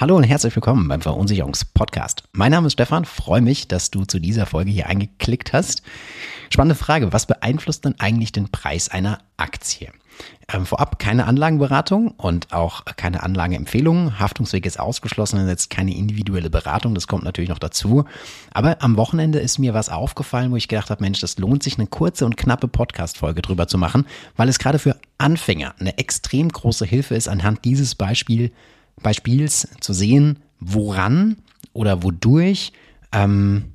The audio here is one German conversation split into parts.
Hallo und herzlich willkommen beim Verunsicherungspodcast. Mein Name ist Stefan, freue mich, dass du zu dieser Folge hier eingeklickt hast. Spannende Frage, was beeinflusst denn eigentlich den Preis einer Aktie? Ähm, vorab keine Anlagenberatung und auch keine Anlageempfehlungen. Haftungsweg ist ausgeschlossen, und jetzt keine individuelle Beratung, das kommt natürlich noch dazu. Aber am Wochenende ist mir was aufgefallen, wo ich gedacht habe, Mensch, das lohnt sich, eine kurze und knappe Podcast-Folge drüber zu machen, weil es gerade für Anfänger eine extrem große Hilfe ist, anhand dieses Beispiel Beispiels zu sehen, woran oder wodurch ähm,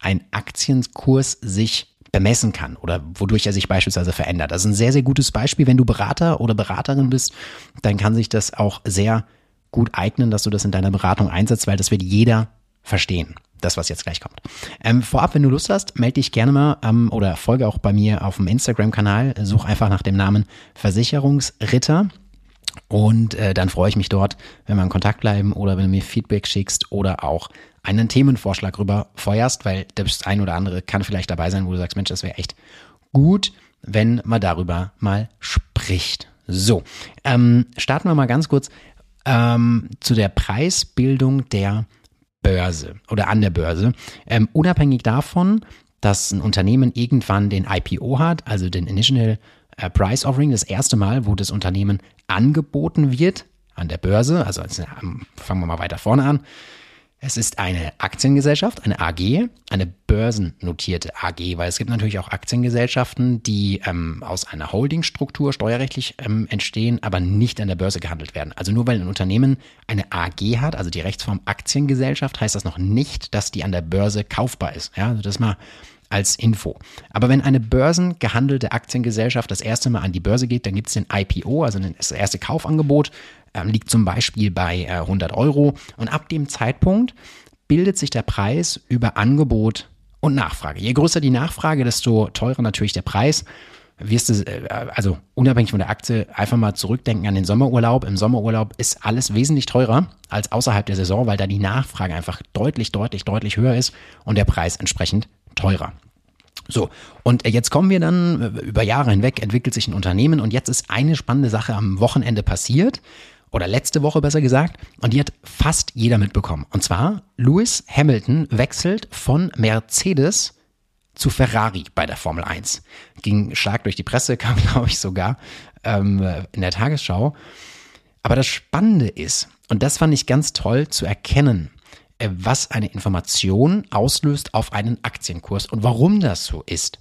ein Aktienkurs sich bemessen kann oder wodurch er sich beispielsweise verändert. Das ist ein sehr, sehr gutes Beispiel. Wenn du Berater oder Beraterin bist, dann kann sich das auch sehr gut eignen, dass du das in deiner Beratung einsetzt, weil das wird jeder verstehen. Das, was jetzt gleich kommt. Ähm, vorab, wenn du Lust hast, melde dich gerne mal ähm, oder folge auch bei mir auf dem Instagram-Kanal. Such einfach nach dem Namen Versicherungsritter. Und äh, dann freue ich mich dort, wenn wir in Kontakt bleiben oder wenn du mir Feedback schickst oder auch einen Themenvorschlag rüber feuerst, weil das ein oder andere kann vielleicht dabei sein, wo du sagst, Mensch, das wäre echt gut, wenn man darüber mal spricht. So, ähm, starten wir mal ganz kurz ähm, zu der Preisbildung der Börse oder an der Börse. Ähm, unabhängig davon, dass ein Unternehmen irgendwann den IPO hat, also den Initial Price Offering, das erste Mal, wo das Unternehmen angeboten wird an der Börse. Also, also fangen wir mal weiter vorne an. Es ist eine Aktiengesellschaft, eine AG, eine börsennotierte AG, weil es gibt natürlich auch Aktiengesellschaften, die ähm, aus einer Holdingstruktur steuerrechtlich ähm, entstehen, aber nicht an der Börse gehandelt werden. Also nur weil ein Unternehmen eine AG hat, also die Rechtsform Aktiengesellschaft, heißt das noch nicht, dass die an der Börse kaufbar ist. Ja, also das mal als Info. Aber wenn eine börsengehandelte Aktiengesellschaft das erste Mal an die Börse geht, dann gibt es den IPO, also das erste Kaufangebot, ähm, liegt zum Beispiel bei äh, 100 Euro. Und ab dem Zeitpunkt bildet sich der Preis über Angebot und Nachfrage. Je größer die Nachfrage, desto teurer natürlich der Preis. Wirst du, äh, also unabhängig von der Aktie, einfach mal zurückdenken an den Sommerurlaub. Im Sommerurlaub ist alles wesentlich teurer als außerhalb der Saison, weil da die Nachfrage einfach deutlich, deutlich, deutlich höher ist und der Preis entsprechend teurer. So, und jetzt kommen wir dann, äh, über Jahre hinweg entwickelt sich ein Unternehmen und jetzt ist eine spannende Sache am Wochenende passiert, oder letzte Woche besser gesagt, und die hat fast jeder mitbekommen. Und zwar, Lewis Hamilton wechselt von Mercedes zu Ferrari bei der Formel 1. Ging stark durch die Presse, kam, glaube ich, sogar ähm, in der Tagesschau. Aber das Spannende ist, und das fand ich ganz toll zu erkennen, äh, was eine Information auslöst auf einen Aktienkurs und warum das so ist.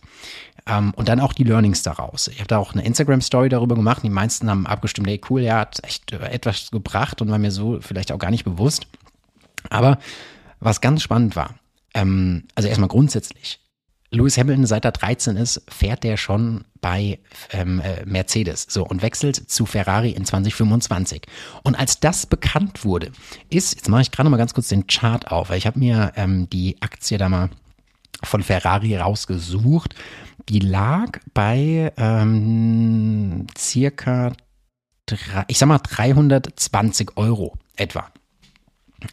Ähm, und dann auch die Learnings daraus. Ich habe da auch eine Instagram-Story darüber gemacht. Die meisten haben abgestimmt, hey cool, ja, hat echt äh, etwas gebracht und war mir so vielleicht auch gar nicht bewusst. Aber was ganz spannend war, ähm, also erstmal grundsätzlich, Lewis Hamilton, seit er 13 ist, fährt der schon bei ähm, äh, Mercedes so und wechselt zu Ferrari in 2025. Und als das bekannt wurde, ist, jetzt mache ich gerade mal ganz kurz den Chart auf, weil ich habe mir ähm, die Aktie da mal von Ferrari rausgesucht. Die lag bei ähm, circa, drei, ich sag mal 320 Euro etwa.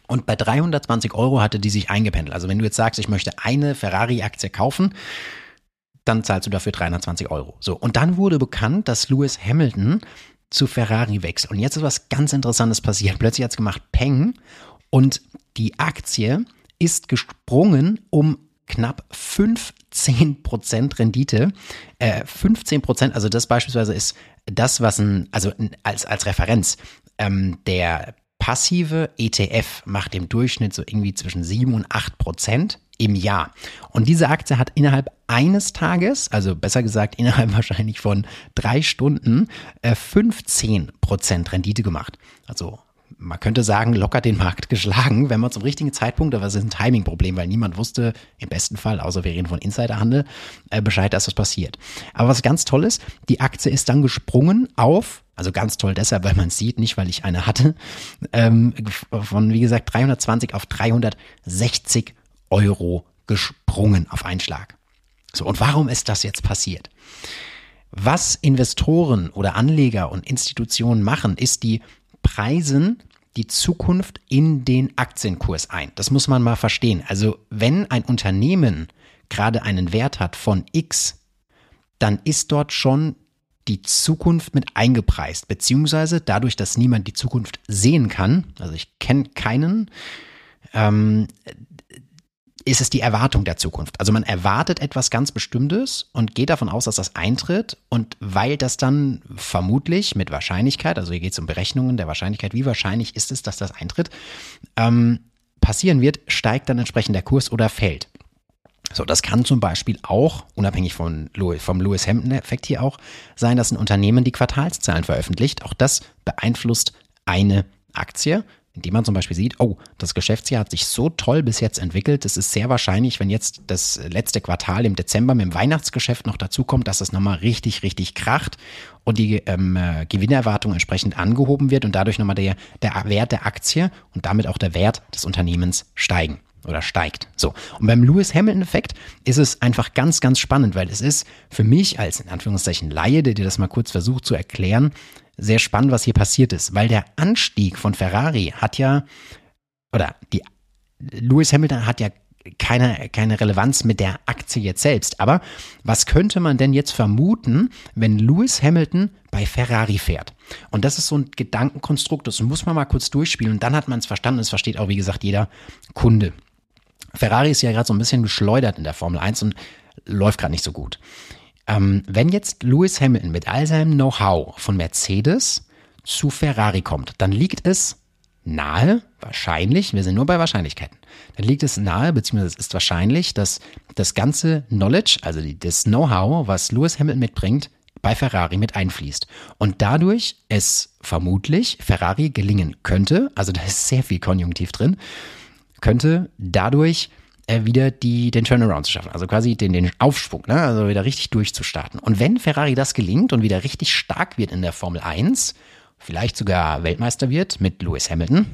Und bei 320 Euro hatte die sich eingependelt. Also wenn du jetzt sagst, ich möchte eine Ferrari-Aktie kaufen, dann zahlst du dafür 320 Euro. So, und dann wurde bekannt, dass Lewis Hamilton zu Ferrari wechselt. Und jetzt ist was ganz Interessantes passiert. Plötzlich hat es gemacht Peng und die Aktie ist gesprungen um knapp 15% Rendite. Äh, 15% also das beispielsweise ist das, was ein, also als, als Referenz, ähm, der passive ETF macht im Durchschnitt so irgendwie zwischen 7 und 8 Prozent im Jahr. Und diese Aktie hat innerhalb eines Tages, also besser gesagt innerhalb wahrscheinlich von drei Stunden, 15 äh, Prozent Rendite gemacht. Also man könnte sagen, locker den Markt geschlagen, wenn man zum richtigen Zeitpunkt, aber es ist ein Timing-Problem, weil niemand wusste, im besten Fall, außer wir reden von Insiderhandel, äh, Bescheid, dass das passiert. Aber was ganz toll ist, die Aktie ist dann gesprungen auf, also ganz toll deshalb, weil man es sieht, nicht weil ich eine hatte, ähm, von, wie gesagt, 320 auf 360 Euro gesprungen auf einen Schlag. So, und warum ist das jetzt passiert? Was Investoren oder Anleger und Institutionen machen, ist, die preisen die Zukunft in den Aktienkurs ein. Das muss man mal verstehen. Also wenn ein Unternehmen gerade einen Wert hat von X, dann ist dort schon die Zukunft mit eingepreist, beziehungsweise dadurch, dass niemand die Zukunft sehen kann, also ich kenne keinen, ähm, ist es die Erwartung der Zukunft. Also man erwartet etwas ganz Bestimmtes und geht davon aus, dass das eintritt. Und weil das dann vermutlich mit Wahrscheinlichkeit, also hier geht es um Berechnungen der Wahrscheinlichkeit, wie wahrscheinlich ist es, dass das eintritt, ähm, passieren wird, steigt dann entsprechend der Kurs oder fällt. So, das kann zum Beispiel auch, unabhängig von Louis, vom Lewis Hampton-Effekt hier auch, sein, dass ein Unternehmen die Quartalszahlen veröffentlicht. Auch das beeinflusst eine Aktie indem man zum Beispiel sieht, oh, das Geschäftsjahr hat sich so toll bis jetzt entwickelt, es ist sehr wahrscheinlich, wenn jetzt das letzte Quartal im Dezember mit dem Weihnachtsgeschäft noch dazukommt, dass es nochmal richtig, richtig kracht und die ähm, äh, Gewinnerwartung entsprechend angehoben wird und dadurch nochmal der, der Wert der Aktie und damit auch der Wert des Unternehmens steigen oder steigt. So. Und beim Lewis Hamilton-Effekt ist es einfach ganz, ganz spannend, weil es ist für mich als in Anführungszeichen Laie, der dir das mal kurz versucht zu erklären, sehr spannend, was hier passiert ist, weil der Anstieg von Ferrari hat ja, oder die, Lewis Hamilton hat ja keine, keine Relevanz mit der Aktie jetzt selbst. Aber was könnte man denn jetzt vermuten, wenn Lewis Hamilton bei Ferrari fährt? Und das ist so ein Gedankenkonstrukt, das muss man mal kurz durchspielen und dann hat man es verstanden. Es versteht auch, wie gesagt, jeder Kunde. Ferrari ist ja gerade so ein bisschen geschleudert in der Formel 1 und läuft gerade nicht so gut. Ähm, wenn jetzt Lewis Hamilton mit all seinem Know-how von Mercedes zu Ferrari kommt, dann liegt es nahe, wahrscheinlich, wir sind nur bei Wahrscheinlichkeiten, dann liegt es nahe, beziehungsweise es ist wahrscheinlich, dass das ganze Knowledge, also das Know-how, was Lewis Hamilton mitbringt, bei Ferrari mit einfließt. Und dadurch es vermutlich Ferrari gelingen könnte, also da ist sehr viel Konjunktiv drin, könnte dadurch äh, wieder die, den Turnaround zu schaffen, also quasi den, den Aufschwung, ne? also wieder richtig durchzustarten. Und wenn Ferrari das gelingt und wieder richtig stark wird in der Formel 1, vielleicht sogar Weltmeister wird mit Lewis Hamilton,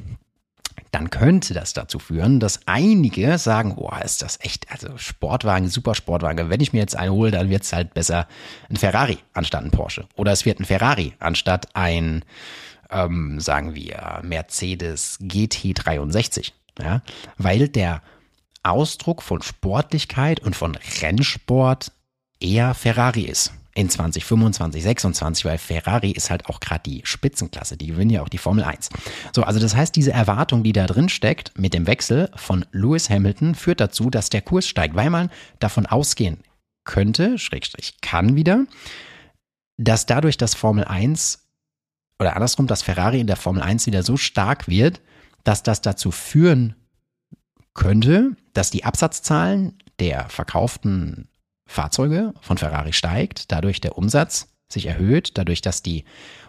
dann könnte das dazu führen, dass einige sagen, boah, ist das echt, also Sportwagen, super Sportwagen. Wenn ich mir jetzt einen hole, dann wird es halt besser ein Ferrari anstatt ein Porsche. Oder es wird ein Ferrari anstatt ein, ähm, sagen wir, Mercedes GT63. Ja? Weil der Ausdruck von Sportlichkeit und von Rennsport eher Ferrari ist. In 2025, 26, weil Ferrari ist halt auch gerade die Spitzenklasse, die gewinnen ja auch die Formel 1. So, also das heißt, diese Erwartung, die da drin steckt mit dem Wechsel von Lewis Hamilton, führt dazu, dass der Kurs steigt, weil man davon ausgehen könnte, Schrägstrich kann wieder, dass dadurch das Formel 1 oder andersrum, dass Ferrari in der Formel 1 wieder so stark wird, dass das dazu führen könnte, dass die Absatzzahlen der verkauften Fahrzeuge von Ferrari steigt, dadurch der Umsatz sich erhöht, dadurch, dass die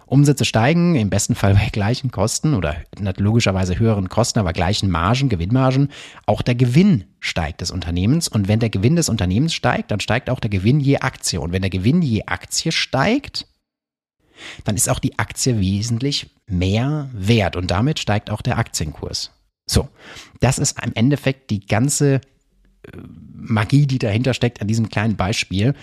Umsätze steigen, im besten Fall bei gleichen Kosten oder logischerweise höheren Kosten, aber gleichen Margen, Gewinnmargen, auch der Gewinn steigt des Unternehmens. Und wenn der Gewinn des Unternehmens steigt, dann steigt auch der Gewinn je Aktie. Und wenn der Gewinn je Aktie steigt, dann ist auch die Aktie wesentlich mehr wert und damit steigt auch der Aktienkurs. So, das ist im Endeffekt die ganze äh, Magie, die dahinter steckt an diesem kleinen Beispiel.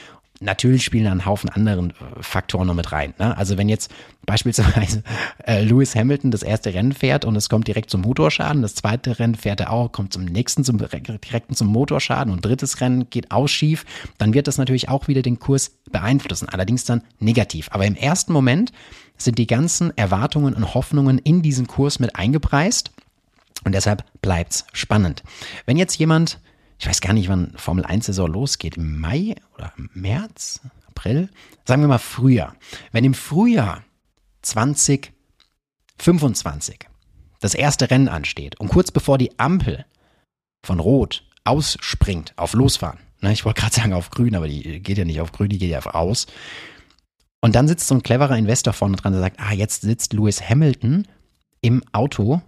Natürlich spielen da ein Haufen anderen äh, Faktoren noch mit rein. Ne? Also wenn jetzt beispielsweise äh, Lewis Hamilton das erste Rennen fährt und es kommt direkt zum Motorschaden, das zweite Rennen fährt er auch, kommt zum nächsten zum direkten zum Motorschaden und drittes Rennen geht auch schief, dann wird das natürlich auch wieder den Kurs beeinflussen, allerdings dann negativ. Aber im ersten Moment sind die ganzen Erwartungen und Hoffnungen in diesen Kurs mit eingepreist und deshalb bleibt's spannend. Wenn jetzt jemand, ich weiß gar nicht, wann Formel 1 Saison losgeht, im Mai oder März, April, sagen wir mal Frühjahr. Wenn im Frühjahr 2025 das erste Rennen ansteht und kurz bevor die Ampel von Rot ausspringt auf Losfahren, ne, ich wollte gerade sagen auf Grün, aber die geht ja nicht auf Grün, die geht ja auf aus. Und dann sitzt so ein cleverer Investor vorne dran, der sagt, ah, jetzt sitzt Lewis Hamilton im Auto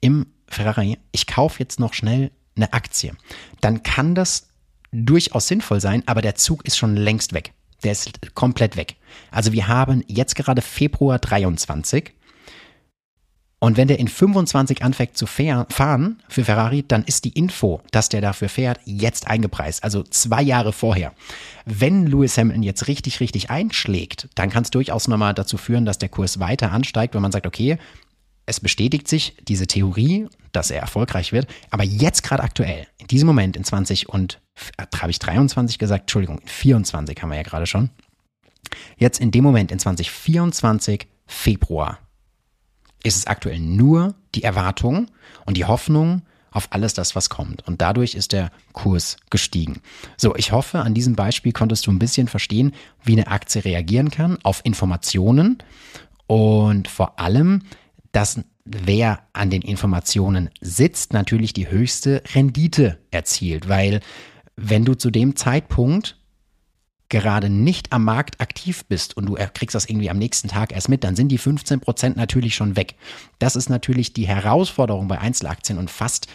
im Ferrari, ich kaufe jetzt noch schnell eine Aktie, dann kann das durchaus sinnvoll sein, aber der Zug ist schon längst weg. Der ist komplett weg. Also wir haben jetzt gerade Februar 23 und wenn der in 25 anfängt zu fahren für Ferrari, dann ist die Info, dass der dafür fährt, jetzt eingepreist. Also zwei Jahre vorher. Wenn Lewis Hamilton jetzt richtig, richtig einschlägt, dann kann es durchaus nochmal dazu führen, dass der Kurs weiter ansteigt, wenn man sagt, okay, es bestätigt sich diese Theorie, dass er erfolgreich wird. Aber jetzt gerade aktuell, in diesem Moment in 20 und, äh, habe ich 23 gesagt, Entschuldigung, in 24 haben wir ja gerade schon. Jetzt in dem Moment, in 2024, Februar, ist es aktuell nur die Erwartung und die Hoffnung auf alles das, was kommt. Und dadurch ist der Kurs gestiegen. So, ich hoffe, an diesem Beispiel konntest du ein bisschen verstehen, wie eine Aktie reagieren kann auf Informationen und vor allem, dass wer an den Informationen sitzt, natürlich die höchste Rendite erzielt, weil wenn du zu dem Zeitpunkt gerade nicht am Markt aktiv bist und du kriegst das irgendwie am nächsten Tag erst mit, dann sind die 15 Prozent natürlich schon weg. Das ist natürlich die Herausforderung bei Einzelaktien und fast,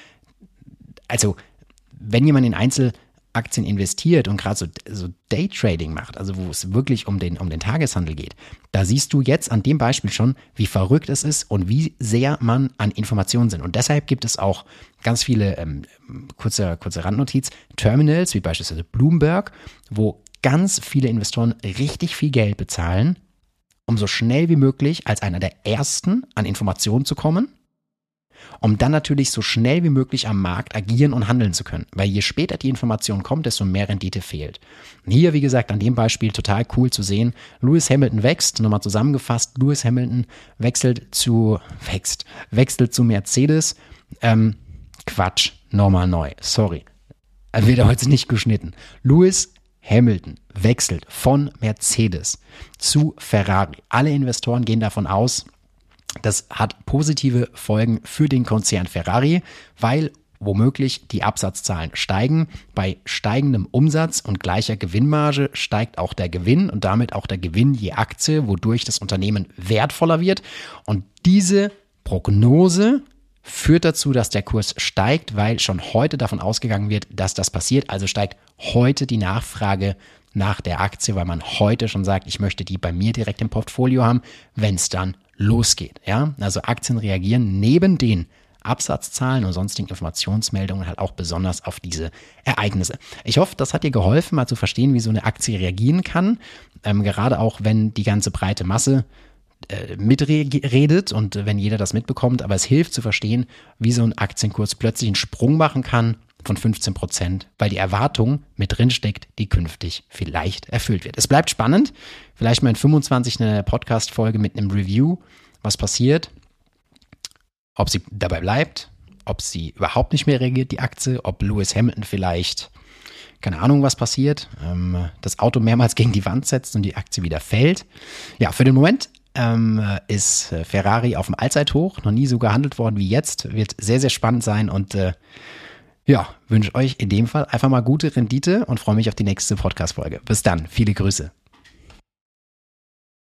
also wenn jemand in Einzelaktien investiert und gerade so, so Daytrading macht, also wo es wirklich um den, um den Tageshandel geht, da siehst du jetzt an dem Beispiel schon, wie verrückt es ist und wie sehr man an Informationen sind. Und deshalb gibt es auch ganz viele, ähm, kurze, kurze Randnotiz, Terminals, wie beispielsweise Bloomberg, wo ganz viele Investoren richtig viel Geld bezahlen, um so schnell wie möglich als einer der ersten an Informationen zu kommen, um dann natürlich so schnell wie möglich am Markt agieren und handeln zu können. Weil je später die Information kommt, desto mehr Rendite fehlt. Hier, wie gesagt, an dem Beispiel total cool zu sehen. Lewis Hamilton wächst, nochmal zusammengefasst, Lewis Hamilton wechselt zu, wächst, wechselt zu Mercedes. Ähm, Quatsch, nochmal neu, sorry. Wird heute nicht geschnitten. Lewis Hamilton wechselt von Mercedes zu Ferrari. Alle Investoren gehen davon aus, das hat positive Folgen für den Konzern Ferrari, weil womöglich die Absatzzahlen steigen. Bei steigendem Umsatz und gleicher Gewinnmarge steigt auch der Gewinn und damit auch der Gewinn je Aktie, wodurch das Unternehmen wertvoller wird. Und diese Prognose führt dazu, dass der Kurs steigt, weil schon heute davon ausgegangen wird, dass das passiert. Also steigt heute die Nachfrage nach der Aktie, weil man heute schon sagt, ich möchte die bei mir direkt im Portfolio haben, wenn es dann losgeht. Ja, also Aktien reagieren neben den Absatzzahlen und sonstigen Informationsmeldungen halt auch besonders auf diese Ereignisse. Ich hoffe, das hat dir geholfen, mal zu verstehen, wie so eine Aktie reagieren kann. Ähm, gerade auch, wenn die ganze breite Masse äh, mitredet und wenn jeder das mitbekommt, aber es hilft zu verstehen, wie so ein Aktienkurs plötzlich einen Sprung machen kann von 15 Prozent, weil die Erwartung mit drin steckt, die künftig vielleicht erfüllt wird. Es bleibt spannend. Vielleicht mal in 25 eine Podcast-Folge mit einem Review, was passiert, ob sie dabei bleibt, ob sie überhaupt nicht mehr reagiert, die Aktie, ob Lewis Hamilton vielleicht, keine Ahnung, was passiert, ähm, das Auto mehrmals gegen die Wand setzt und die Aktie wieder fällt. Ja, für den Moment ähm, ist äh, Ferrari auf dem Allzeithoch, noch nie so gehandelt worden wie jetzt. Wird sehr, sehr spannend sein und äh, ja, wünsche euch in dem Fall einfach mal gute Rendite und freue mich auf die nächste Podcast-Folge. Bis dann, viele Grüße.